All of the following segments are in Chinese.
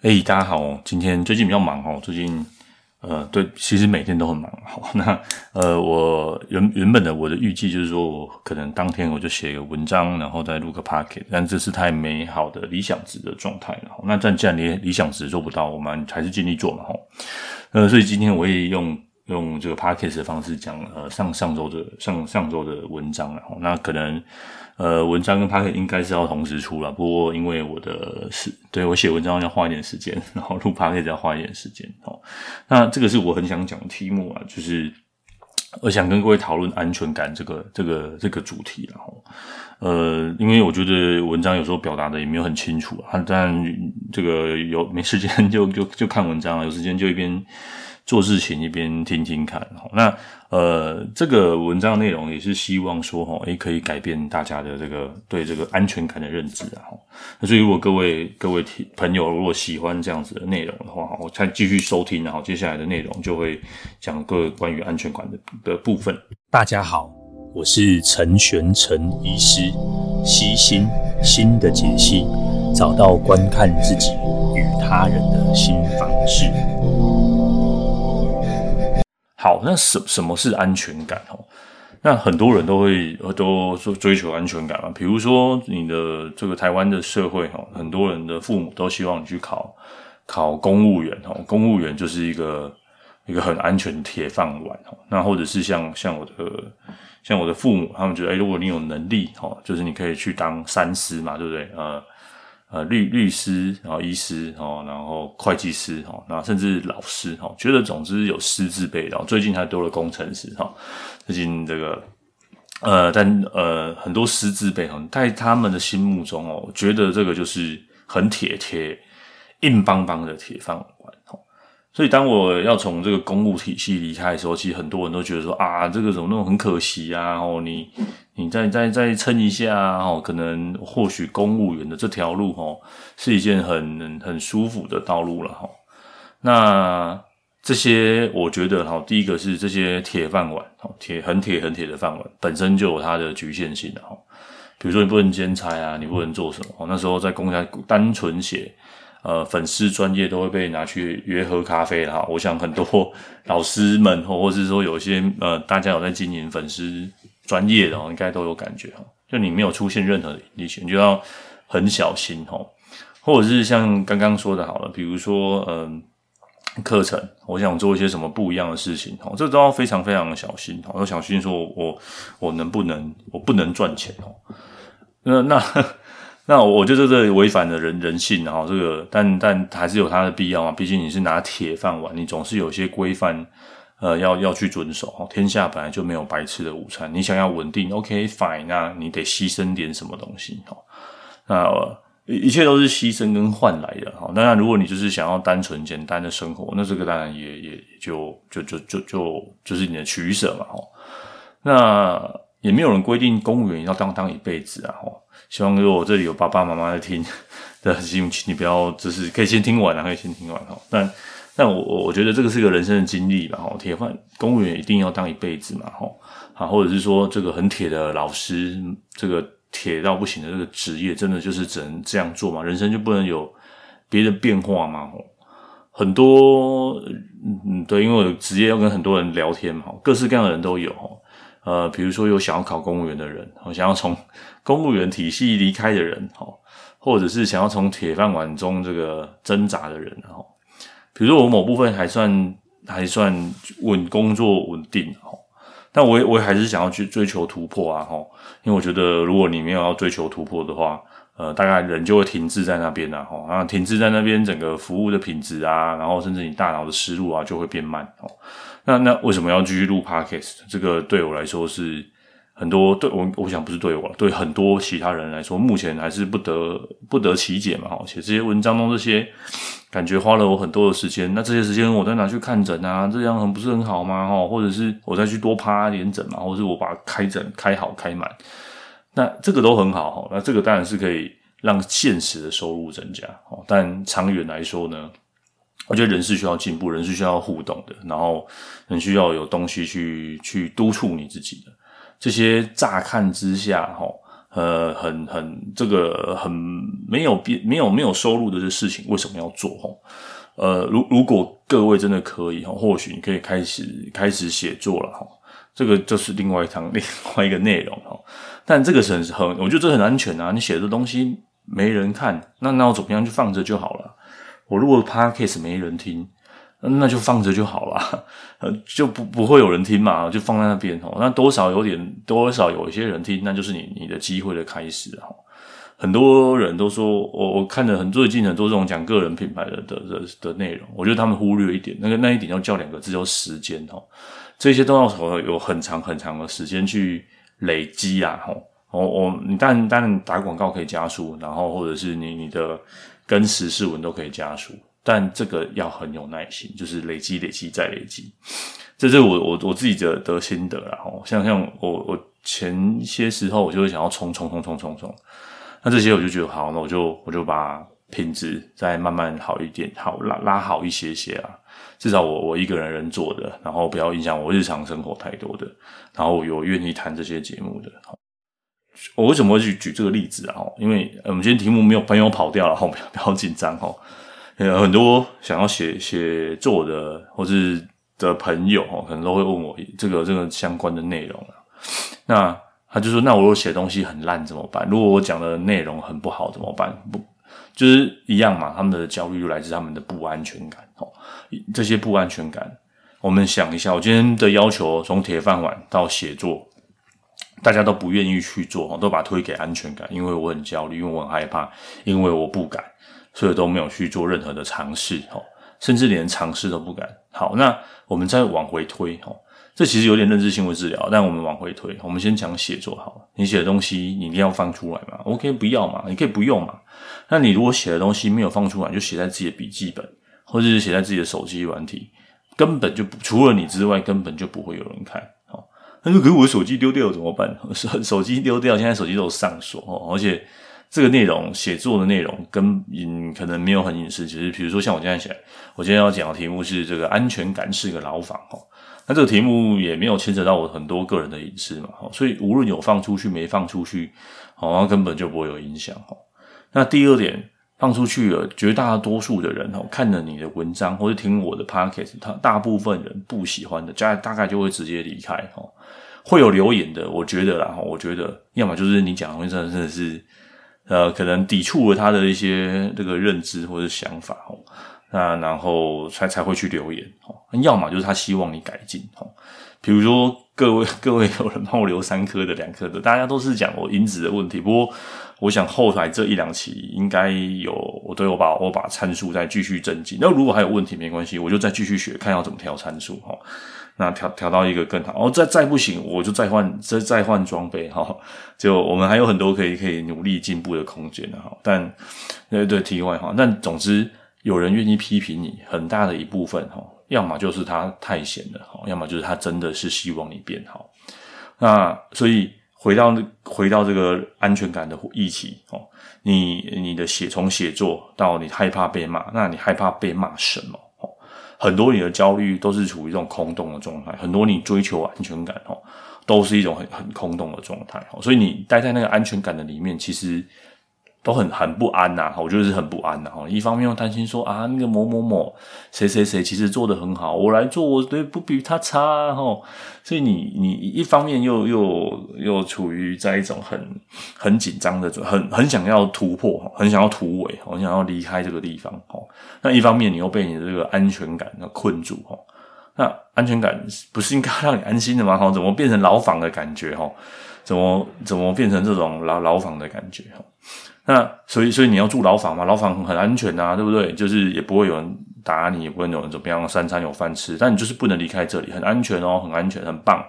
哎、欸，大家好，今天最近比较忙哦，最近呃，对，其实每天都很忙。好，那呃，我原原本的我的预计就是说我可能当天我就写个文章，然后再录个 podcast，但这是太美好的理想值的状态了。那但既然连理想值做不到，我们还是尽力做嘛。哈，呃，所以今天我也用用这个 podcast 的方式讲呃上上周的上上周的文章了。那可能。呃，文章跟 podcast 应该是要同时出了，不过因为我的是对我写文章要花一点时间，然后录 podcast 要花一点时间哦。那这个是我很想讲的题目啊，就是我想跟各位讨论安全感这个这个这个主题，然后呃，因为我觉得文章有时候表达的也没有很清楚啊，但这个有没时间就就就看文章，有时间就一边。做事情一边听听看，那呃，这个文章内容也是希望说，哈，诶，可以改变大家的这个对这个安全感的认知啊，那所以如果各位各位朋友如果喜欢这样子的内容的话，我再继续收听，然后接下来的内容就会讲各关于安全感的的部分。大家好，我是陈玄陈医师，悉心新的解析，找到观看自己与他人的新方式。好，那什什么是安全感？哦，那很多人都会都说追求安全感嘛。比如说，你的这个台湾的社会，哈，很多人的父母都希望你去考考公务员，哈，公务员就是一个一个很安全的铁饭碗，哈。那或者是像像我的像我的父母，他们觉得，哎，如果你有能力，哈，就是你可以去当三师嘛，对不对？呃。呃，律律师，然后医师，哦，然后会计师，哦，那甚至老师，哦，觉得总之有师字辈，然后最近还多了工程师，哈，最近这个，呃，但呃，很多师字辈，哈，在他们的心目中，哦，觉得这个就是很铁铁、硬邦邦的铁饭碗，所以当我要从这个公务体系离开的时候，其实很多人都觉得说啊，这个怎么那么很可惜啊，哦，你。你再再再撑一下哦，可能或许公务员的这条路哦，是一件很很舒服的道路了哈。那这些我觉得哈，第一个是这些铁饭碗哦，铁很铁很铁的饭碗本身就有它的局限性的哈。比如说你不能兼差啊，你不能做什么？那时候在公家单纯写呃粉丝专业都会被拿去约喝咖啡哈。我想很多老师们或或是说有些呃大家有在经营粉丝。专业的哦，应该都有感觉哈。就你没有出现任何的危险，你就要很小心哈。或者是像刚刚说的好了，比如说嗯，课程，我想做一些什么不一样的事情哈，这都要非常非常的小心哈。要小心说我我能不能我不能赚钱哦。那那那我觉得这违反了人人性哈。这个但但还是有它的必要嘛。毕竟你是拿铁饭碗，你总是有些规范。呃，要要去遵守哈。天下本来就没有白吃的午餐。你想要稳定，OK fine，那你得牺牲点什么东西哈。那一切都是牺牲跟换来的哈。当然，如果你就是想要单纯简单的生活，那这个当然也也就就就就就就是你的取舍嘛哈。那也没有人规定公务员要当当一辈子啊哈。希望如果我这里有爸爸妈妈在听 的，请你不要就是可以先听完啊，可以先听完哈。但但我我我觉得这个是个人生的经历吧，吼，铁饭公务员一定要当一辈子嘛，哈，啊，或者是说这个很铁的老师，这个铁到不行的这个职业，真的就是只能这样做嘛？人生就不能有别的变化嘛？吼，很多，嗯，对，因为我的职业要跟很多人聊天嘛，各式各样的人都有，呃，比如说有想要考公务员的人，想要从公务员体系离开的人，吼，或者是想要从铁饭碗中这个挣扎的人，吼。比如说我某部分还算还算稳，工作稳定哈，但我我还是想要去追求突破啊哈，因为我觉得如果你没有要追求突破的话，呃，大概人就会停滞在那边啊哈，那停滞在那边，整个服务的品质啊，然后甚至你大脑的思路啊就会变慢哦。那那为什么要继续录 Podcast？这个对我来说是很多对我，我想不是对我，对很多其他人来说，目前还是不得不得其解嘛。哈，写这些文章中这些，感觉花了我很多的时间。那这些时间我再拿去看诊啊，这样很不是很好吗？哈，或者是我再去多趴点诊嘛，或者是我把开诊开好开满，那这个都很好哈。那这个当然是可以让现实的收入增加。哦，但长远来说呢，我觉得人是需要进步，人是需要互动的，然后人需要有东西去去督促你自己的。这些乍看之下，哈，呃，很很这个很没有变没有没有收入的这事情，为什么要做？哈，呃，如如果各位真的可以，哈，或许你可以开始开始写作了，哈，这个就是另外一堂 另外一个内容，哈。但这个是很很，我觉得这很安全啊。你写的东西没人看，那那我怎么样就放着就好了。我如果 Podcast 没人听。那就放着就好了，就不不会有人听嘛，就放在那边哦。那多少有点，多少有一些人听，那就是你你的机会的开始哈。很多人都说，我我看了很最近很多这种讲个人品牌的的的的内容，我觉得他们忽略一点，那个那一点要叫两个字，叫时间哈。这些都要有很长很长的时间去累积啊哈。我我你当然当然打广告可以加速，然后或者是你你的跟时事文都可以加速。但这个要很有耐心，就是累积、累积再累积，这是我我我自己的的心得啦。吼，像像我我前些时候我就会想要冲冲冲冲冲冲，那这些我就觉得好，那我就我就把品质再慢慢好一点，好拉拉好一些些啊。至少我我一个人人做的，然后不要影响我日常生活太多的，然后有愿意谈这些节目的。我为什么会去举这个例子啊？因为我们今天题目没有朋友跑掉了，吼，不要不要紧张吼。有很多想要写写作的或是的朋友哦，可能都会问我这个这个相关的内容啊。那他就说：“那我如果写东西很烂怎么办？如果我讲的内容很不好怎么办？不，就是一样嘛。他们的焦虑就来自他们的不安全感哦。这些不安全感，我们想一下，我今天的要求从铁饭碗到写作，大家都不愿意去做，都把它推给安全感，因为我很焦虑，因为我很害怕，因为我不敢。”所以都没有去做任何的尝试，吼，甚至连尝试都不敢。好，那我们再往回推，吼，这其实有点认知行为治疗。但我们往回推，我们先讲写作好了。你写的东西，你一定要放出来嘛？OK，不要嘛？你可以不用嘛？那你如果写的东西没有放出来，就写在自己的笔记本，或者是写在自己的手机软体，根本就不除了你之外，根本就不会有人看。好，那就可是我手机丢掉怎么办？手手机丢掉，现在手机都有上锁哦，而且。这个内容写作的内容跟嗯可能没有很隐私，其实比如说像我今天写，我今天要讲的题目是这个安全感是个牢房哈，那这个题目也没有牵扯到我很多个人的隐私嘛，所以无论有放出去没放出去，好像根本就不会有影响哈。那第二点，放出去了，绝大多数的人哈看了你的文章或者听我的 podcast，他大部分人不喜欢的，大大概就会直接离开哈。会有留言的，我觉得啦，我觉得要么就是你讲的东西真的是。呃，可能抵触了他的一些这个认知或者想法哦，那然后才才会去留言哦。要么就是他希望你改进哦，比如说各位各位有人帮我留三颗的、两颗的，大家都是讲我银子的问题。不过我想后台这一两期应该有，我都有把我把参数再继续增进。那如果还有问题没关系，我就再继续学，看要怎么调参数哈。那调调到一个更好，哦，再再不行，我就再换，再再换装备哈。就我们还有很多可以可以努力进步的空间哈。但对对，题外话，但总之有人愿意批评你，很大的一部分哈，要么就是他太闲了哈，要么就是他真的是希望你变好。那所以回到回到这个安全感的议题哦，你你的写从写作到你害怕被骂，那你害怕被骂什么？哦很多你的焦虑都是处于一种空洞的状态，很多你追求安全感哦，都是一种很很空洞的状态哦，所以你待在那个安全感的里面，其实。都很很不安呐，我觉得是很不安的哈。一方面又担心说啊，那个某某某谁谁谁其实做得很好，我来做我对不比他差哈。所以你你一方面又又又处于在一种很很紧张的，很很想要突破，很想要突围，很想要离开这个地方哈。那一方面你又被你的这个安全感困住哈。那安全感不是应该让你安心的吗？哈，怎么变成牢房的感觉哈？怎么怎么变成这种牢牢房的感觉哈？那所以，所以你要住牢房嘛？牢房很安全啊，对不对？就是也不会有人打你，也不会有人怎么样，三餐有饭吃。但你就是不能离开这里，很安全哦，很安全，很棒。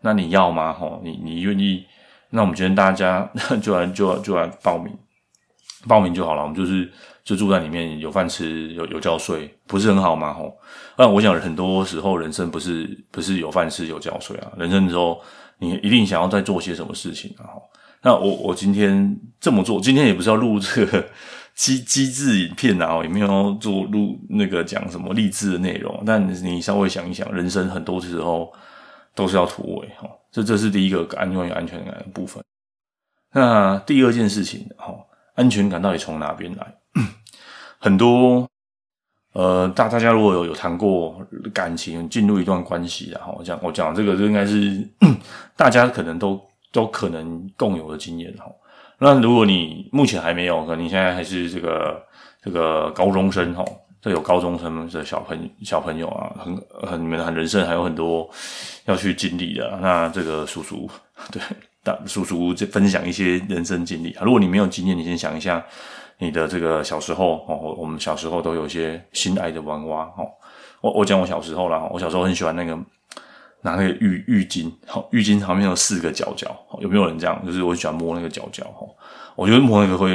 那你要吗？吼，你你愿意？那我们今天大家 就来就就来报名，报名就好了。我们就是就住在里面，有饭吃，有有交税，不是很好吗？吼，那我想很多时候人生不是不是有饭吃有交税啊，人生之后你一定想要再做些什么事情啊。那我我今天这么做，今天也不是要录这个机机智影片啊，也没有做录那个讲什么励志的内容。但你稍微想一想，人生很多时候都是要突围哈。这这是第一个安关于安全感的部分。那第二件事情哈，安全感到底从哪边来？很多呃，大大家如果有有谈过感情，进入一段关系然后我讲我讲这个，就应该是 大家可能都。都可能共有的经验哈。那如果你目前还没有，可能你现在还是这个这个高中生哈，这有高中生的小朋小朋友啊，很很你们很人生还有很多要去经历的。那这个叔叔 对大叔叔就分享一些人生经历啊。如果你没有经验，你先想一下你的这个小时候哦。我们小时候都有一些心爱的玩娃哦。我我讲我小时候啦，我小时候很喜欢那个。拿那个浴浴巾，好，浴巾旁边有四个角角，有没有人这样？就是我喜欢摸那个角角，哈，我觉得摸那个会，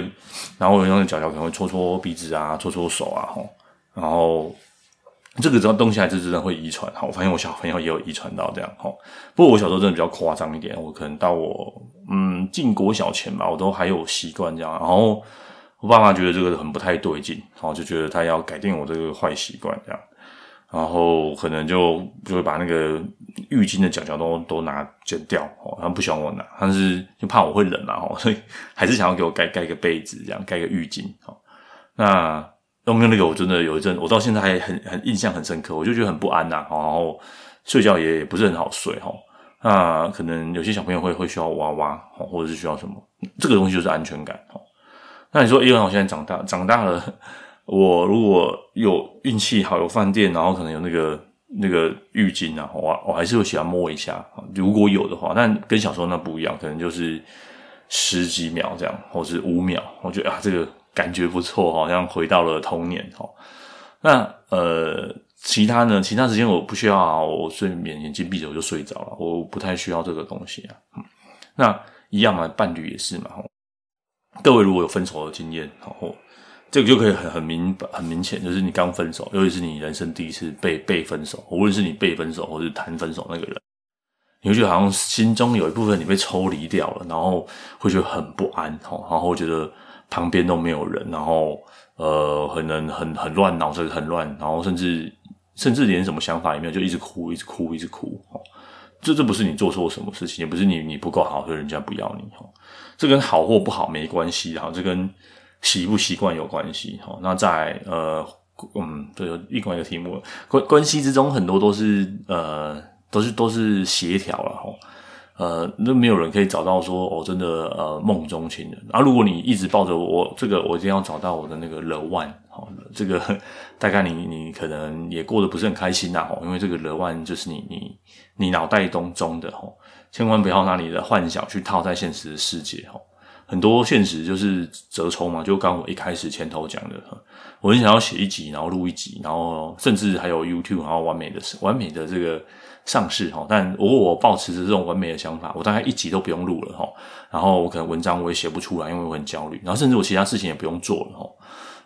然后我用那个角角可能会搓搓鼻子啊，搓搓手啊，哈，然后这个东西还是真的会遗传，哈，我发现我小朋友也有遗传到这样，哈。不过我小时候真的比较夸张一点，我可能到我嗯进国小前吧，我都还有习惯这样，然后我爸妈觉得这个很不太对劲，然后就觉得他要改变我这个坏习惯这样。然后可能就就会把那个浴巾的角角都都拿剪掉哦，他不喜欢我拿，但是就怕我会冷嘛，哦，所以还是想要给我盖盖一个被子，这样盖个浴巾哦。那有没有那个？我真的有一阵，我到现在还很很印象很深刻，我就觉得很不安呐，然后睡觉也不是很好睡哈。那可能有些小朋友会会需要娃娃，或者是需要什么，这个东西就是安全感哦。那你说，因为我现在长大长大了。我如果有运气好，有饭店，然后可能有那个那个浴巾啊，我我还是会喜欢摸一下。如果有的话，但跟小时候那不一样，可能就是十几秒这样，或是五秒，我觉得啊，这个感觉不错，好像回到了童年哈。那呃，其他呢？其他时间我不需要啊，我睡眠眼睛闭着我就睡着了，我不太需要这个东西啊。那一样嘛，伴侣也是嘛。各位如果有分手的经验，然后。这个就可以很很明很明显，就是你刚分手，尤其是你人生第一次被被分手，无论是你被分手或是谈分手那个人，你会觉得好像心中有一部分你被抽离掉了，然后会觉得很不安，吼，然后觉得旁边都没有人，然后呃，可能很很乱，脑子很乱，然后甚至甚至连什么想法也没有，就一直哭，一直哭，一直哭，哦，这这不是你做错什么事情，也不是你你不够好，所以人家不要你，哦，这跟好或不好没关系，哈，这跟。习不习惯有关系，哈。那在呃，嗯，对，另外一个题目，关关系之中很多都是呃，都是都是协调了，哈。呃，那没有人可以找到说，哦，真的呃，梦中情人。啊，如果你一直抱着我这个，我一定要找到我的那个 the one，哈，这个大概你你可能也过得不是很开心呐，哈，因为这个 the one 就是你你你脑袋当中的，哈，千万不要拿你的幻想去套在现实的世界，哈。很多现实就是折冲嘛，就刚我一开始前头讲的，我很想要写一集，然后录一集，然后甚至还有 YouTube，然后完美的完美的这个上市哈。但如果我抱持着这种完美的想法，我大概一集都不用录了哈。然后我可能文章我也写不出来，因为我很焦虑。然后甚至我其他事情也不用做了哈。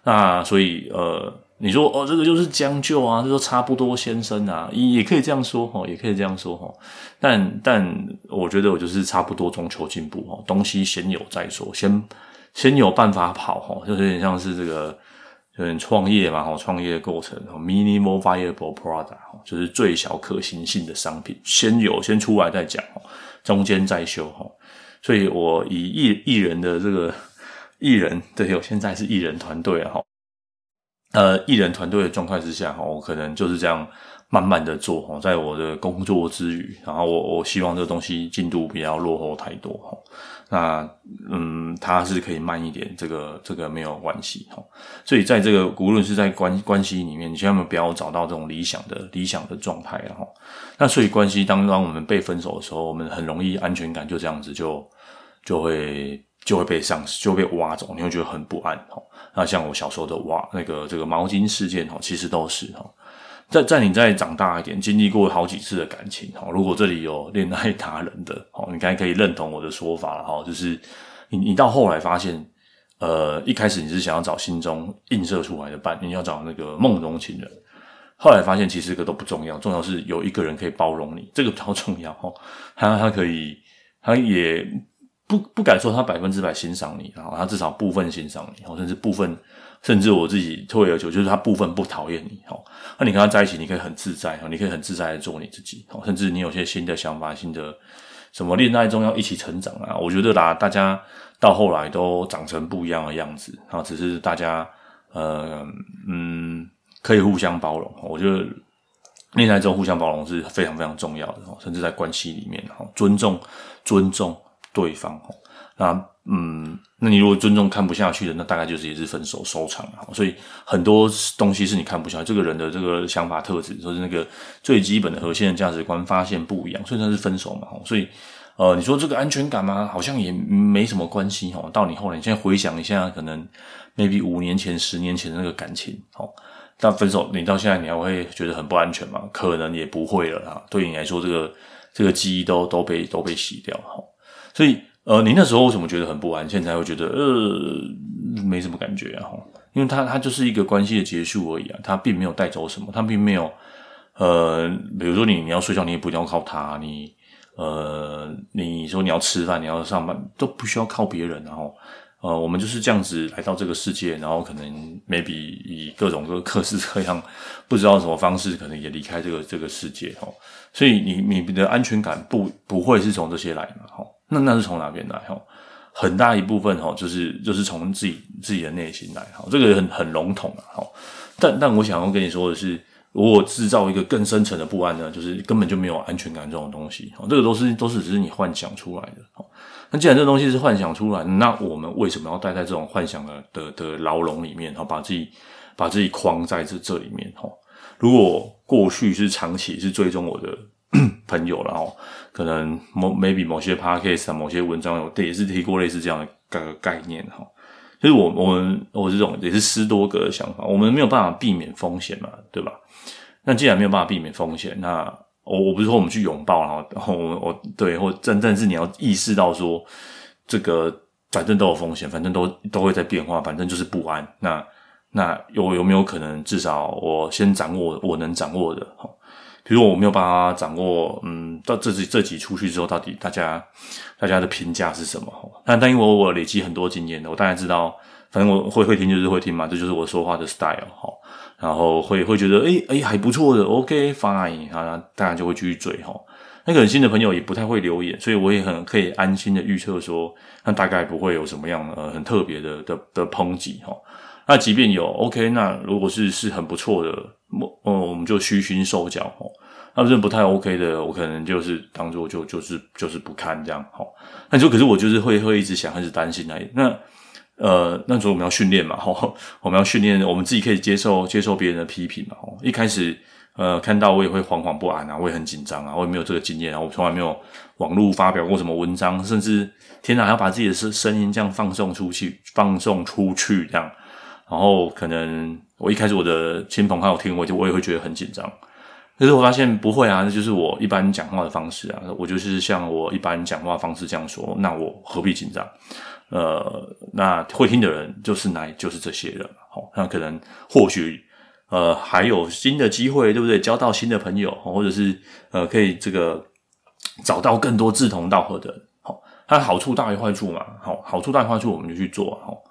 那所以呃。你说哦，这个就是将就啊，就说差不多先生啊，也可以这样说哈，也可以这样说哈。但但我觉得我就是差不多中求进步哈，东西先有再说，先先有办法跑哈，就有点像是这个有点创业嘛哈，创业的过程，minimal viable product 就是最小可行性的商品，先有先出来再讲哈，中间再修哈。所以我以艺艺人的这个艺人，对，我现在是艺人团队哈。呃，艺人团队的状态之下，我可能就是这样慢慢的做，在我的工作之余，然后我我希望这个东西进度不要落后太多，那，嗯，它是可以慢一点，这个这个没有关系，所以在这个无论是在关关系里面，你千万不要找到这种理想的理想的状态，哈。那所以关系当当我们被分手的时候，我们很容易安全感就这样子就就会。就会被上就会被挖走，你会觉得很不安哈。那像我小时候的挖那个这个毛巾事件哈，其实都是哈。在在你再长大一点，经历过好几次的感情，哈，如果这里有恋爱达人的，哦，你该可以认同我的说法了，哈，就是你你到后来发现，呃，一开始你是想要找心中映射出来的伴，你要找那个梦中情人，后来发现其实这个都不重要，重要是有一个人可以包容你，这个比较重要，哈，他他可以，他也不不敢说他百分之百欣赏你，然后他至少部分欣赏你，甚至部分。甚至我自己退而求，就是他部分不讨厌你，好，那你跟他在一起，你可以很自在，你可以很自在的做你自己，甚至你有些新的想法、新的什么恋爱中要一起成长啊，我觉得啦，大家到后来都长成不一样的样子，啊只是大家呃嗯可以互相包容，我觉得恋爱中互相包容是非常非常重要的，甚至在关系里面，尊重尊重对方，那。嗯，那你如果尊重看不下去的，那大概就是也是分手收场了。所以很多东西是你看不下去，这个人的这个想法特质，就是那个最基本的核心的价值观发现不一样，所以那是分手嘛。所以呃，你说这个安全感吗？好像也没什么关系哈。到你后来，你现在回想一下，可能 maybe 五年前、十年前的那个感情，哦，但分手你到现在你还会觉得很不安全吗？可能也不会了啦。对你来说，这个这个记忆都都被都被洗掉哈。所以。呃，你那时候为什么觉得很不安？现在会觉得呃没什么感觉啊？因为它它就是一个关系的结束而已啊，它并没有带走什么，它并没有呃，比如说你你要睡觉，你也不一定要靠它，你呃，你说你要吃饭，你要上班，都不需要靠别人，然后呃，我们就是这样子来到这个世界，然后可能 maybe 以各种各各式各样不知道什么方式，可能也离开这个这个世界哦，所以你你的安全感不不会是从这些来嘛？哈。那那是从哪边来？哈，很大一部分哈，就是就是从自己自己的内心来。哈，这个很很笼统啊。哈，但但我想要跟你说的是，如果制造一个更深层的不安呢，就是根本就没有安全感这种东西。哈，这个都是都是只是你幻想出来的。哈，那既然这东西是幻想出来，那我们为什么要待在这种幻想的的的牢笼里面？哈，把自己把自己框在这这里面。哈，如果过去是长期是追踪我的。朋友，然后可能某 maybe 某些 podcast 啊，某些文章有也是提过类似这样的概概念哈。就是我我们我这种也是十多格的想法，我们没有办法避免风险嘛，对吧？那既然没有办法避免风险，那我我不是说我们去拥抱，然后然后我我对或真正是你要意识到说，这个反正都有风险，反正都都会在变化，反正就是不安。那那有有没有可能至少我先掌握我能掌握的哈？比如我没有办法掌握，嗯，到这集这集出去之后，到底大家大家的评价是什么？但但因为我累积很多经验的，我大概知道，反正我会会听就是会听嘛，这就是我说话的 style 哈。然后会会觉得，诶诶还不错的，OK fine，啊，当然就会继续追哈。那个很新的朋友也不太会留言，所以我也很可以安心的预测说，那大概不会有什么样呃很特别的的的抨击哈。那即便有 OK，那如果是是很不错的。我哦，我们就虚心受教哦。那真的不太 OK 的，我可能就是当做就就是就是不看这样齁。那就可是我就是会会一直想，一直担心那那呃，那时候我们要训练嘛齁，我们要训练，我们自己可以接受接受别人的批评嘛。一开始呃看到我也会惶惶不安啊，我也很紧张啊，我也没有这个经验啊，我从来没有网络发表过什么文章，甚至天哪，还要把自己的声声音这样放送出去，放送出去这样。然后可能我一开始我的亲朋好友听我就我也会觉得很紧张，可是我发现不会啊，那就是我一般讲话的方式啊，我就是像我一般讲话方式这样说，那我何必紧张？呃，那会听的人就是来就是这些人，好，那可能或许呃还有新的机会，对不对？交到新的朋友，或者是呃可以这个找到更多志同道合的人，好，它好处大于坏处嘛，好，好处大于坏处我们就去做，好，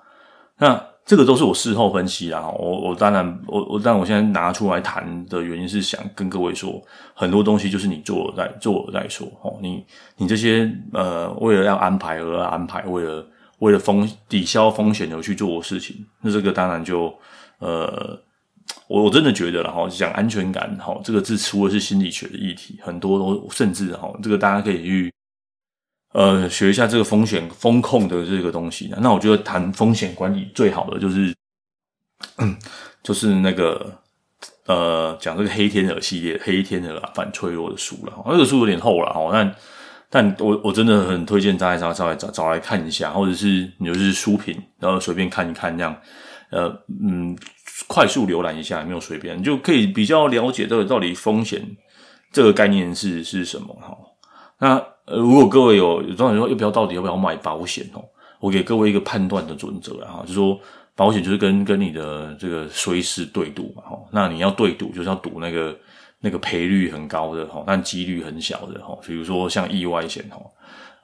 那。这个都是我事后分析啦，我我当然我我但我现在拿出来谈的原因是想跟各位说，很多东西就是你做了再做了再说哦，你你这些呃为了要安排而安排，为了为了风抵消风险而去做事情，那这个当然就呃我我真的觉得啦齁，讲安全感齁这个字除了是心理学的议题，很多都甚至齁这个大家可以去。呃，学一下这个风险风控的这个东西呢。那我觉得谈风险管理最好的就是，嗯，就是那个呃，讲这个黑天鹅系列，黑天鹅反脆弱的书了。那个书有点厚了哦，但但我我真的很推荐大家稍稍微找找来看一下，或者是你就是书评，然后随便看一看这样。呃，嗯，快速浏览一下，没有随便，你就可以比较了解这个到底风险这个概念是是什么哈。那呃，如果各位有有专说要不要到底要不要买保险哦，我给各位一个判断的准则哈，就是说保险就是跟跟你的这个随时对赌嘛哈。那你要对赌，就是要赌那个那个赔率很高的哈，但几率很小的哈，比如说像意外险哈。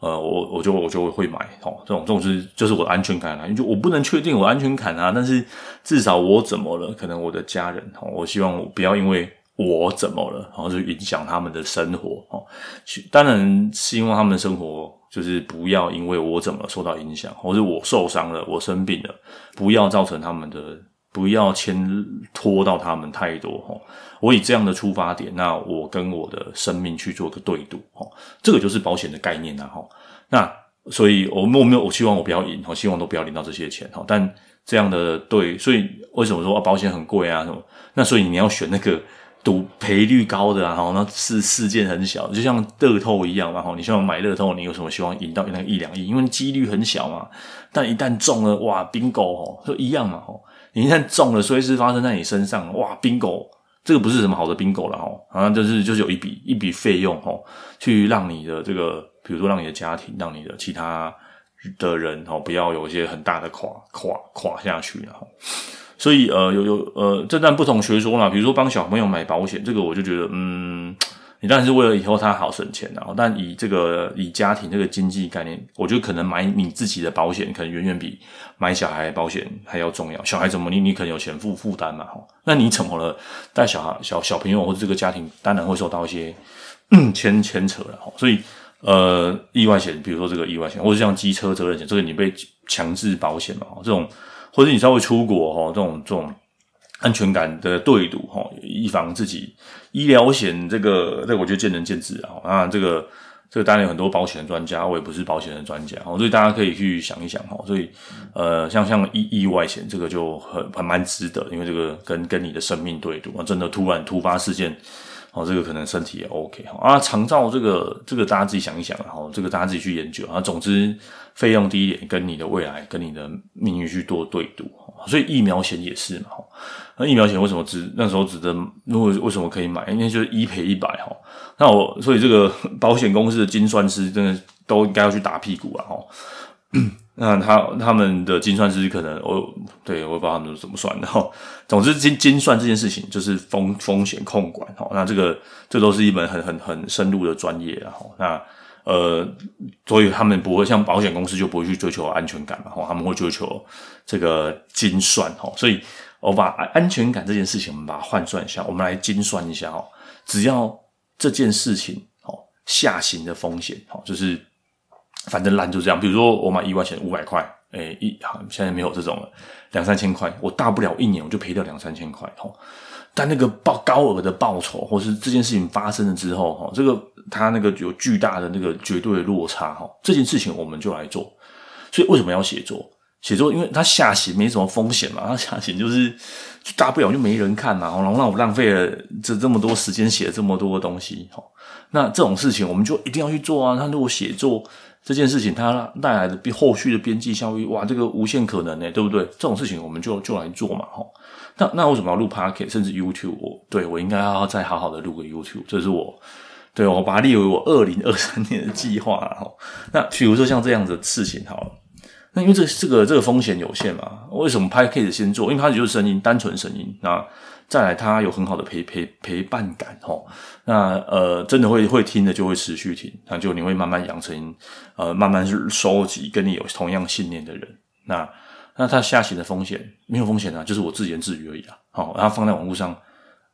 呃，我我就我就会买哦，这种这种是就是我的安全感啊，就我不能确定我的安全感啊，但是至少我怎么了，可能我的家人哦，我希望我不要因为我怎么了，然后就影响他们的生活哦。当然希望他们的生活就是不要因为我怎么受到影响，或者我受伤了，我生病了，不要造成他们的。不要牵拖到他们太多哦，我以这样的出发点，那我跟我的生命去做个对赌哦，这个就是保险的概念呐哈。那所以我我没有，我希望我不要赢，我希望都不要领到这些钱哈。但这样的对，所以为什么说保险很贵啊？什么？那所以你要选那个赌赔率高的啊，哈，那是事件很小，就像乐透一样嘛哈。你希望买乐透，你有什么希望赢到那个一两亿？因为几率很小嘛。但一旦中了，哇，bingo 哦，就一样嘛吼。你一旦中了，随时发生在你身上，哇，bingo，这个不是什么好的 bingo 了吼，好像就是就是有一笔一笔费用吼，去让你的这个，比如说让你的家庭，让你的其他的人吼，不要有一些很大的垮垮垮下去了哈。所以呃，有有呃，这段不同学说啦，比如说帮小朋友买保险，这个我就觉得嗯。你当然是为了以后他好省钱，然后但以这个以家庭这个经济概念，我觉得可能买你自己的保险，可能远远比买小孩保险还要重要。小孩怎么你你可能有钱负负担嘛，那你怎么了？带小孩小小朋友或者这个家庭，当然会受到一些牵牵扯了，哈。所以呃，意外险，比如说这个意外险，或者像机车责任险，这个你被强制保险嘛，这种或者你稍微出国哈，这种这种。安全感的对赌哈，以防自己医疗险这个，这我觉得见仁见智啊。啊，这个这个当然有很多保险的专家，我也不是保险的专家，所以大家可以去想一想哈。所以呃，像像意意外险这个就很很蛮值得，因为这个跟跟你的生命对赌啊，真的突然突发事件，哦，这个可能身体也 OK 哈。啊，长照这个这个大家自己想一想，然后这个大家自己去研究啊。总之费用低一点，跟你的未来跟你的命运去做对赌。所以疫苗险也是嘛。那疫苗险为什么值？那时候值得？如果为什么可以买？因为就是一赔一百哈。那我所以这个 保险公司的精算师真的都应该要去打屁股了哈。那他他们的精算师可能我对我不知道他们怎么算的哈。总之精精算这件事情就是风风险控管哈。那这个这都是一门很很很深入的专业了哈。那呃，所以他们不会像保险公司就不会去追求安全感嘛哈。他们会追求这个精算哈。所以。我把安全感这件事情，我们把它换算一下，我们来精算一下哦。只要这件事情哦下行的风险哦，就是反正烂就这样。比如说我买意外险五百块，诶一好现在没有这种了，两三千块，我大不了一年我就赔掉两三千块哦。但那个报高额的报酬，或是这件事情发生了之后哈，这个它那个有巨大的那个绝对的落差哈，这件事情我们就来做。所以为什么要写作？写作，因为它下行没什么风险嘛，它下行就是就大不了就没人看嘛，然后让我浪费了这这么多时间写了这么多的东西，那这种事情我们就一定要去做啊。他如果写作这件事情，它带来的后续的边际效益，哇，这个无限可能呢，对不对？这种事情我们就就来做嘛，那那为什么要录 Podcast 甚至 YouTube？我对我应该要再好好的录个 YouTube，这是我对我把它列为我二零二三年的计划哈。那比如说像这样子的事情，好了。那因为这这个这个风险有限嘛，为什么拍 case 先做？因为它就是声音，单纯声音。啊再来，他有很好的陪陪陪伴感。那呃，真的会会听的就会持续听，那就你会慢慢养成呃，慢慢收集跟你有同样信念的人。那那他下行的风险没有风险啊，就是我自言自语而已啊。好，然后放在网络上，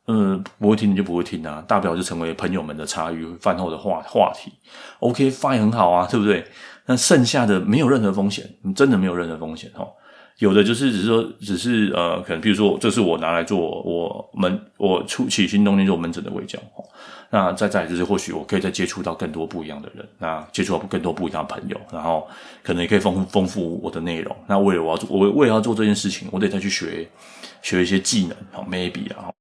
嗯，不会听你就不会听啊，大不了就成为朋友们的茶余饭后的话话题。OK，fine，很好啊，对不对？那剩下的没有任何风险，真的没有任何风险哈。有的就是只是说，只是呃，可能比如说，这是我拿来做我门我出起心动念做门诊的卫教哈。那再再就是，或许我可以再接触到更多不一样的人，那接触到更多不一样的朋友，然后可能也可以丰富丰富我的内容。那为了我要做，我为了要做这件事情，我得再去学学一些技能，好，maybe 啊，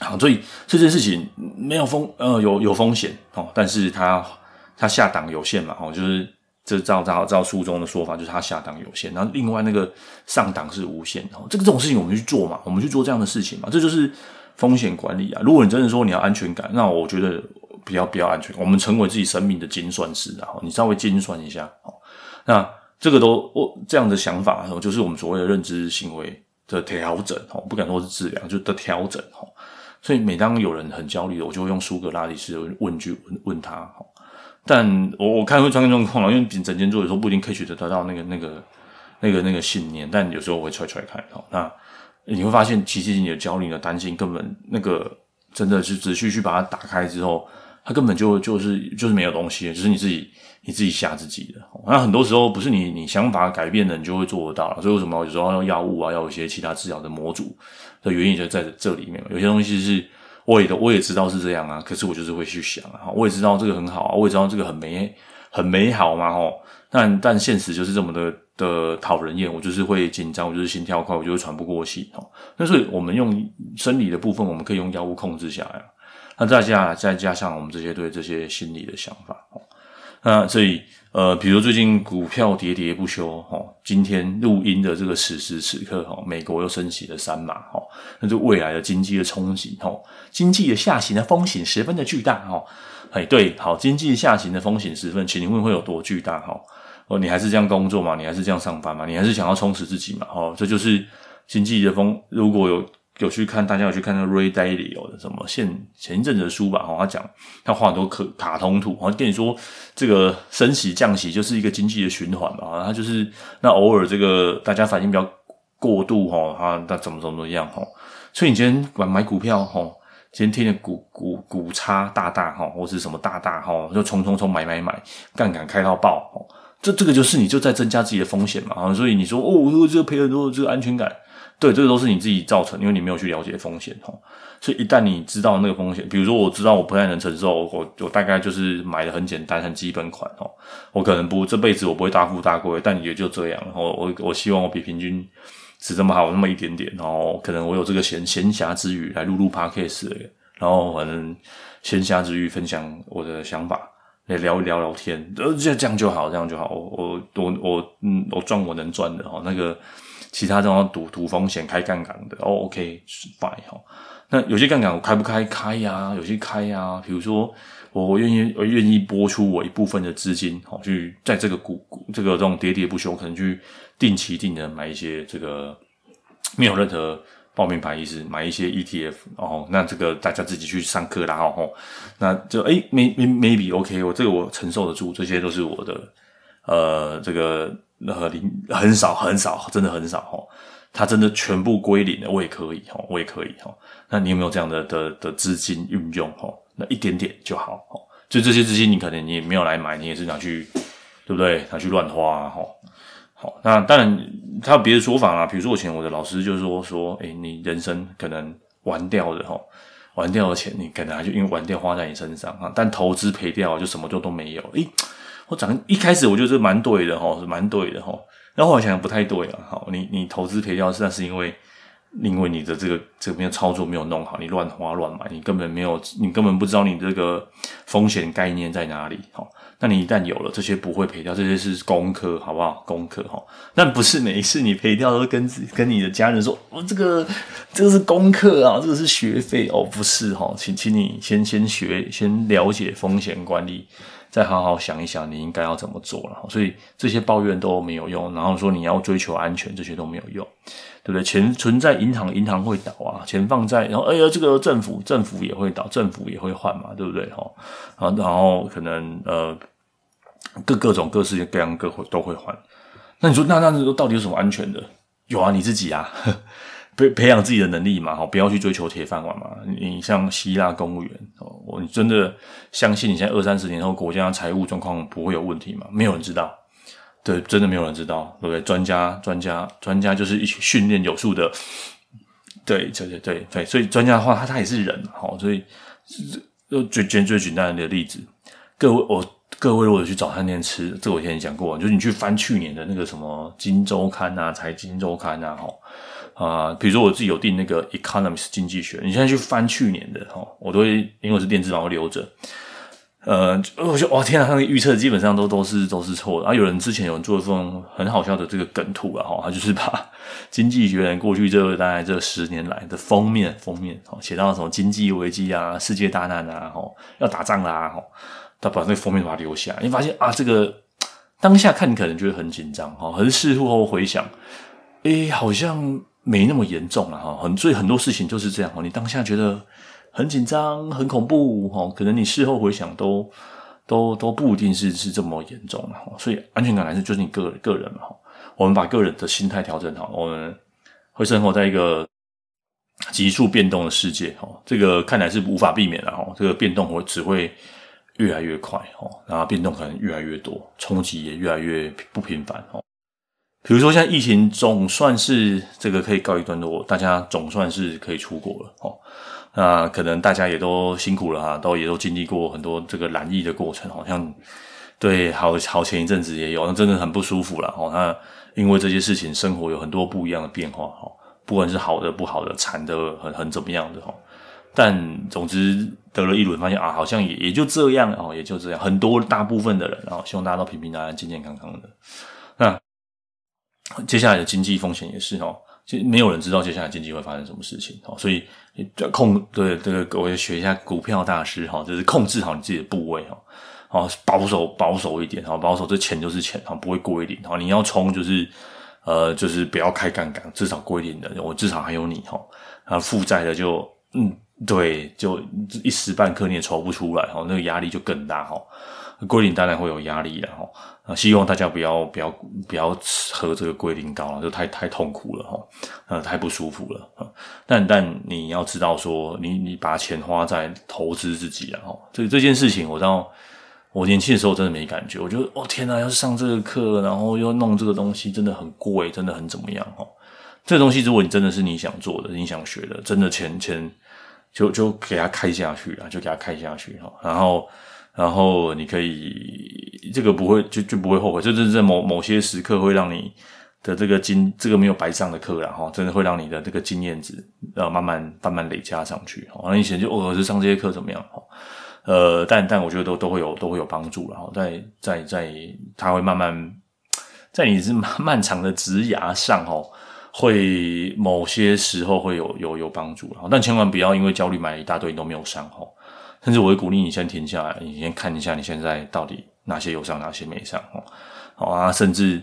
好，所以这件事情没有风呃有有风险哦，但是它它下档有限嘛，哦，就是。这照照照书中的说法，就是它下档有限，然后另外那个上档是无限。哦，这个这种事情我们去做嘛，我们去做这样的事情嘛，这就是风险管理啊。如果你真的说你要安全感，那我觉得比较比较安全，我们成为自己生命的精算师，然后你稍微精算一下，哦，那这个都我这样的想法，就是我们所谓的认知行为的调整，哦，不敢说是治疗，就的调整，哦。所以每当有人很焦虑，我就会用苏格拉底式的问句问他，哦。但我我看会出现状况了，因为整间做的时候不一定 catch 得到那个那个那个那个信念，但有时候我会踹踹看哦。那你会发现，其实你的焦虑、你的担心，根本那个真的是仔细去把它打开之后，它根本就就是就是没有东西，就是你自己你自己吓自己的。那很多时候不是你你想法改变了，你就会做得到。所以为什么有时候要药物啊，要有一些其他治疗的模组的原因就在这里面。有些东西是。我也我也知道是这样啊，可是我就是会去想啊，我也知道这个很好啊，我也知道这个很美很美好嘛吼，但但现实就是这么的的讨人厌，我就是会紧张，我就是心跳快，我就会喘不过气吼。那所以我们用生理的部分，我们可以用药物控制下来，那再加再加上我们这些对这些心理的想法，那所以。呃，比如最近股票跌跌不休，哈，今天录音的这个此时此刻，哈，美国又升起了三码，哈，那就未来的经济的冲击，哈，经济的下行的风险十分的巨大，哈，哎，对，好，经济下行的风险十分，请问会有多巨大，哈？哦，你还是这样工作吗？你还是这样上班吗？你还是想要充实自己吗？哦，这就是经济的风，如果有。有去看，大家有去看那个 Ray Dalio 的什么现前一阵子的书吧？哈，他讲他画很多可卡通图，然后跟你说这个升息降息就是一个经济的循环嘛。他就是那偶尔这个大家反应比较过度哈，他他怎么怎么样哈。所以你今天买买股票哈，今天听的股股股差大大哈，或是什么大大哈，就冲冲冲买买买，杠杆开到爆哈。这这个就是你就在增加自己的风险嘛。所以你说哦，我这个赔很多这个安全感。对，这个都是你自己造成，因为你没有去了解风险哦。所以一旦你知道那个风险，比如说我知道我不太能承受，我我大概就是买的很简单、很基本款哦。我可能不这辈子我不会大富大贵，但也就这样。然后我我希望我比平均值这么好那么一点点，然后可能我有这个闲闲暇之余来录录 podcast，然后反正闲暇之余分享我的想法，来聊一聊聊天，呃，这样就好，这样就好。我我我我嗯，我赚我能赚的哈，那个。其他这种赌赌风险开杠杆的哦，OK，fine 哈。那有些杠杆我开不开？开呀、有些开呀、啊。比如说，我愿意我愿意拨出我一部分的资金，好去在这个股这个这种跌跌不休，可能去定期定的买一些这个没有任何报名牌意思，买一些 ETF 哦。那这个大家自己去上课啦哦。那就诶 may maybe OK，我这个我承受得住，这些都是我的呃这个。那和零很少很少，真的很少哈。它真的全部归零了，我也可以哈，我也可以哈。那你有没有这样的的的资金运用哈？那一点点就好哈。就这些资金，你可能你也没有来买，你也是拿去，对不对？拿去乱花哈。好，那当然他有别的说法啦。比如说，我以前我的老师就是说说，诶、你人生可能玩掉的哈，玩掉的钱，你可能还就因为玩掉花在你身上哈。但投资赔掉就什么就都没有，诶、我讲一开始我觉得这蛮对的哈，是蛮对的哈。然后我想想不太对啊，好，你你投资赔掉，那是因为因为你的这个这边操作没有弄好，你乱花乱买，你根本没有，你根本不知道你这个风险概念在哪里。好，那你一旦有了这些不会赔掉，这些是功课，好不好？功课哈。但不是每一次你赔掉都跟跟你的家人说，哦，这个这个是功课啊，这个是学费哦，不是哈，请请你先先学，先了解风险管理。再好好想一想，你应该要怎么做了。所以这些抱怨都没有用，然后说你要追求安全，这些都没有用，对不对？钱存在银行，银行会倒啊；钱放在，然后哎呀，这个政府，政府也会倒，政府也会换嘛，对不对？哈，然后可能呃，各各种各式各样各会都会换。那你说，那那到底有什么安全的？有啊，你自己啊。培培养自己的能力嘛，好，不要去追求铁饭碗嘛。你像希腊公务员哦，我你真的相信你现在二三十年后国家财务状况不会有问题吗？没有人知道，对，真的没有人知道，对不对？专家，专家，专家就是一群训练有素的，对，对，对，对，对。所以专家的话，他他也是人，好，所以就最简最简单的例子，各位我各位如果去早餐店吃，这我以前讲过，就是你去翻去年的那个什么《金周刊》啊，《财经周刊》啊，哈。啊、比如说我自己有订那个《economics》经济学，你现在去翻去年的哈，我都会因为是电子版，会留着。呃，我觉得哇天啊，他的预测基本上都都是都是错的。啊有人之前有人做一份很好笑的这个梗图啊，哈，他就是把 《经济学人》过去这大概这十年来的封面封面，哦，写到什么经济危机啊、世界大难啊、吼要打仗啦，吼，他把那个封面把它留下。你发现啊，这个当下看你可能觉得很紧张，哈，可是事后回想，诶，好像没那么严重了，哈，很所以很多事情就是这样，哦，你当下觉得。很紧张，很恐怖，哦，可能你事后回想都都都不一定是是这么严重了，所以安全感还是就是你个个人嘛，我们把个人的心态调整好，我们会生活在一个急速变动的世界，哈，这个看来是无法避免的，哈，这个变动会只会越来越快，哈，然后变动可能越来越多，冲击也越来越不频繁，哈。比如说，现在疫情总算是这个可以告一段落，大家总算是可以出国了，哈。那可能大家也都辛苦了哈，都也都经历过很多这个染疫的过程，好像对，好好前一阵子也有，那真的很不舒服了哦。那因为这些事情，生活有很多不一样的变化哈，不管是好的、不好的、惨的、很很怎么样的哈。但总之得了一轮，发现啊，好像也也就这样哦，也就这样。很多大部分的人啊，希望大家都平平安安、健健康康的。接下来的经济风险也是哦。其实没有人知道接下来经济会发生什么事情，所以控对这个，我也学一下股票大师哈，就是控制好你自己的部位哈，保守保守一点哈，保守这钱就是钱哈，不会归零哈，你要冲就是呃就是不要开杠杆，至少过一点的，我至少还有你哈，然后负债的就嗯对，就一时半刻你也筹不出来哈，那个压力就更大哈。归零当然会有压力的哈，啊，希望大家不要不要不要喝这个龟苓膏了，就太太痛苦了哈，呃，太不舒服了。但但你要知道说，你你把钱花在投资自己啊，哈，这这件事情我到，我年轻的时候真的没感觉，我觉得哦天哪，要是上这个课，然后又弄这个东西，真的很贵，真的很怎么样哈。这东西如果你真的是你想做的，你想学的，真的钱钱就就给他开下去啊，就给他开下去哈，然后。然后你可以，这个不会就就不会后悔，就是在某某些时刻会让你的这个经，这个没有白上的课了哈，真的会让你的这个经验值呃慢慢慢慢累加上去。那以前就偶尔是上这些课怎么样哈？呃，但但我觉得都都会有都会有帮助了哈，在在在，它会慢慢在你是漫长的职涯上哦，会某些时候会有有有帮助，但千万不要因为焦虑买了一大堆你都没有上哦。甚至我会鼓励你先停下来，你先看一下你现在到底哪些有上，哪些没上哦。好啊，甚至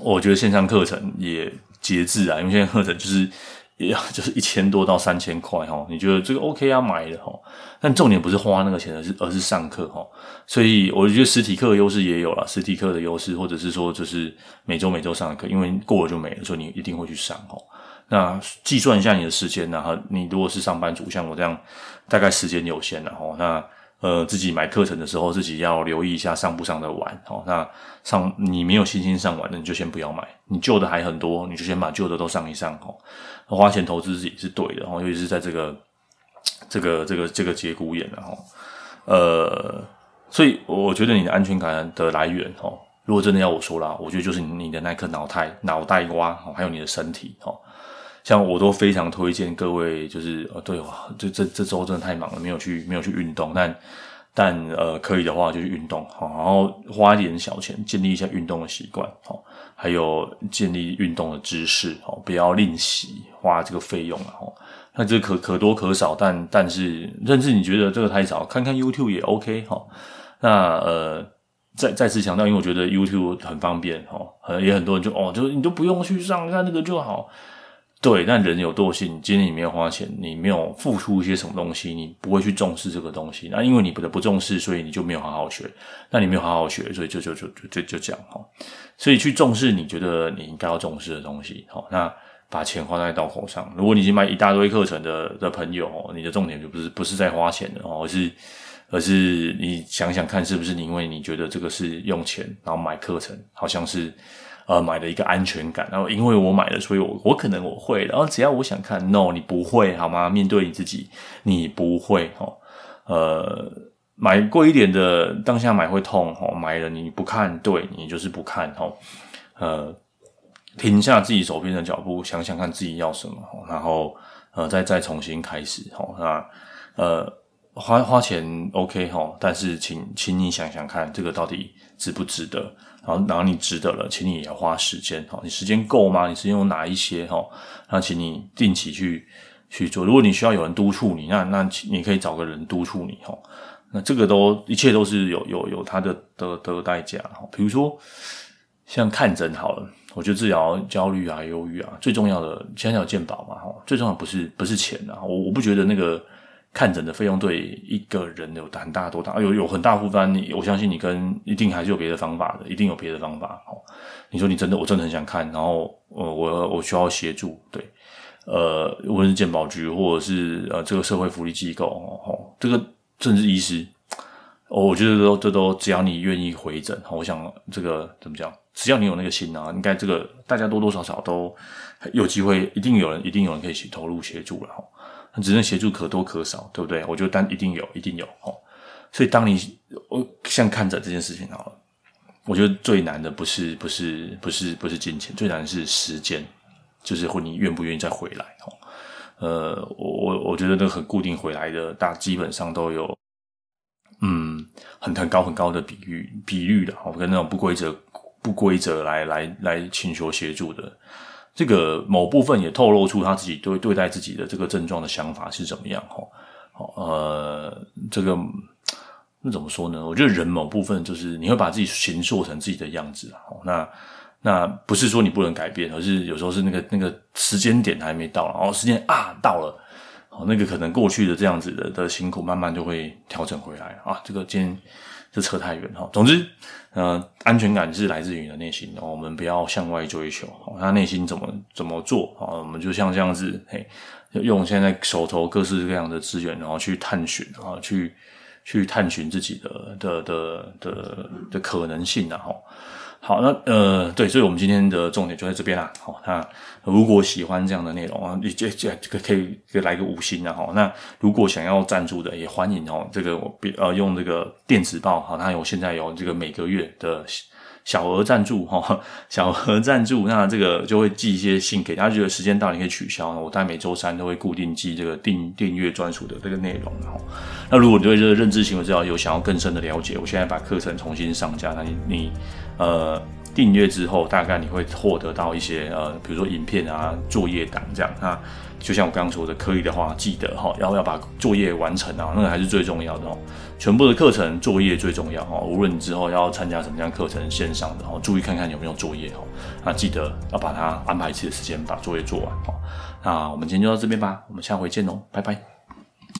我觉得线上课程也节制啊，因为现在课程就是也要 就是一千多到三千块哈。你觉得这个 OK 啊买的哈？但重点不是花那个钱，而是而是上课哈。所以我觉得实体课的优势也有了，实体课的优势，或者是说就是每周每周上课，因为过了就没了，所以你一定会去上哦。那计算一下你的时间，然后你如果是上班族，像我这样，大概时间有限了哈。那呃，自己买课程的时候，自己要留意一下上不上得完哦。那上你没有信心上完的，你就先不要买。你旧的还很多，你就先把旧的都上一上哦。花钱投资自己是对的哦，尤其是在这个这个这个这个节骨眼了哈。呃，所以我觉得你的安全感的来源哦，如果真的要我说啦，我觉得就是你的那颗脑袋脑袋瓜哦，还有你的身体哦。像我都非常推荐各位，就是呃，对哇，这这这周真的太忙了，没有去没有去运动，但但呃，可以的话就去运动，好，然后花一点小钱建立一下运动的习惯，好，还有建立运动的知识，好，不要吝惜花这个费用啊，哈，那这可可多可少，但但是甚至你觉得这个太少，看看 YouTube 也 OK 哈，那呃，再再次强调，因为我觉得 YouTube 很方便，哈，也很多人就哦，就你都不用去上，看那个就好。对，但人有惰性，今天你没有花钱，你没有付出一些什么东西，你不会去重视这个东西。那因为你不得不重视，所以你就没有好好学。那你没有好好学，所以就就就就就就这样哈。所以去重视你觉得你应该要重视的东西。好，那把钱花在刀口上。如果你已经买一大堆课程的的朋友，你的重点就不是不是在花钱的哦，而是而是你想想看，是不是你因为你觉得这个是用钱，然后买课程，好像是。呃，买了一个安全感，然后因为我买了，所以我我可能我会，然后只要我想看，no，你不会好吗？面对你自己，你不会哦。呃，买贵一点的，当下买会痛哦，买了你不看，对，你就是不看哦。呃，停下自己手边的脚步，想想看自己要什么，然后呃，再再重新开始哦。那呃。花花钱 OK 哈，但是请请你想想看，这个到底值不值得？然后然后你值得了，请你也要花时间哈。你时间够吗？你时间有哪一些哈？那请你定期去去做。如果你需要有人督促你，那那你可以找个人督促你哈。那这个都一切都是有有有它的的的代价哈。比如说像看诊好了，我觉得治疗焦虑啊、忧郁啊，最重要的现在有健保嘛哈，最重要不是不是钱啊。我我不觉得那个。看诊的费用对一个人有很大多大？有有很大负担，我相信你跟一定还是有别的方法的，一定有别的方法。哦，你说你真的，我真的很想看，然后呃，我我需要协助，对，呃，无论是健保局或者是呃这个社会福利机构哦，这个甚至医师，哦，我觉得都这都只要你愿意回诊，我想这个怎么讲？只要你有那个心啊，应该这个大家多多少少都有机会，一定有人，一定有人可以去投入协助了。只能协助可多可少，对不对？我觉得单一定有，一定有哦。所以当你我像看诊这件事情好了，我觉得最难的不是不是不是不是金钱，最难的是时间，就是你愿不愿意再回来哦。呃，我我我觉得那个很固定回来的，大基本上都有，嗯，很很高很高的比率比率的，哦，跟那种不规则不规则来来来请求协助的。这个某部分也透露出他自己对对待自己的这个症状的想法是怎么样哈？好，呃，这个那怎么说呢？我觉得人某部分就是你会把自己形塑成自己的样子啊。那那不是说你不能改变，而是有时候是那个那个时间点还没到，然后时间啊到了，好，那个可能过去的这样子的的辛苦，慢慢就会调整回来啊。这个今天。这扯太远哈。总之，呃，安全感是来自于你的内心，我们不要向外追求。他内心怎么怎么做啊？我们就像这样子，嘿，用现在手头各式各样的资源，然后去探寻啊，去去探寻自己的的的的的可能性啊，哈。好，那呃，对，所以我们今天的重点就在这边啦。好，那如果喜欢这样的内容啊，你这这可以可以来个五星啊。好，那如果想要赞助的，也欢迎哦。这个我呃用这个电子报哈，它有现在有这个每个月的小额赞助哈，小额赞助，那这个就会寄一些信给大家，觉得时间到你可以取消。我大概每周三都会固定寄这个订订阅专属的这个内容哈。那如果你对这个认知行为治疗有想要更深的了解，我现在把课程重新上架，那你你。呃，订阅之后，大概你会获得到一些呃，比如说影片啊、作业档这样。那就像我刚刚说的，可以的话，记得哈，要要把作业完成啊，那个还是最重要的哦。全部的课程作业最重要哈，无论你之后要参加什么样课程，线上的哈，注意看看有没有作业哈。那记得要把它安排一次的时间把作业做完哈。那我们今天就到这边吧，我们下回见喽，拜拜。